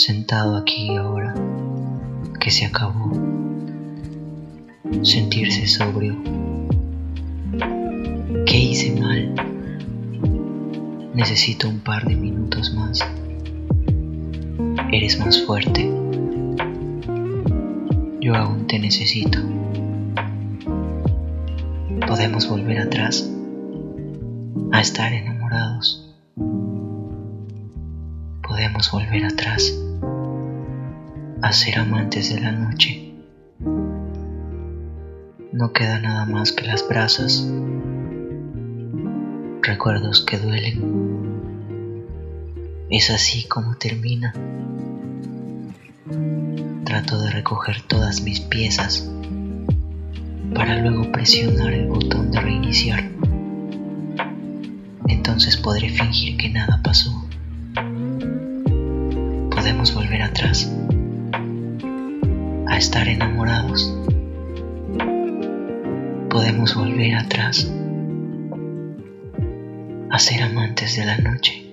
sentado aquí ahora que se acabó. Sentirse sobrio. ¿Qué hice mal? Necesito un par de minutos más. Eres más fuerte. Yo aún te necesito. Podemos volver atrás a estar enamorados. Podemos volver atrás a ser amantes de la noche. No queda nada más que las brasas, recuerdos que duelen. Es así como termina. Trato de recoger todas mis piezas para luego presionar el botón de reiniciar. Entonces podré fingir que nada pasó. Podemos volver atrás estar enamorados. Podemos volver atrás a ser amantes de la noche.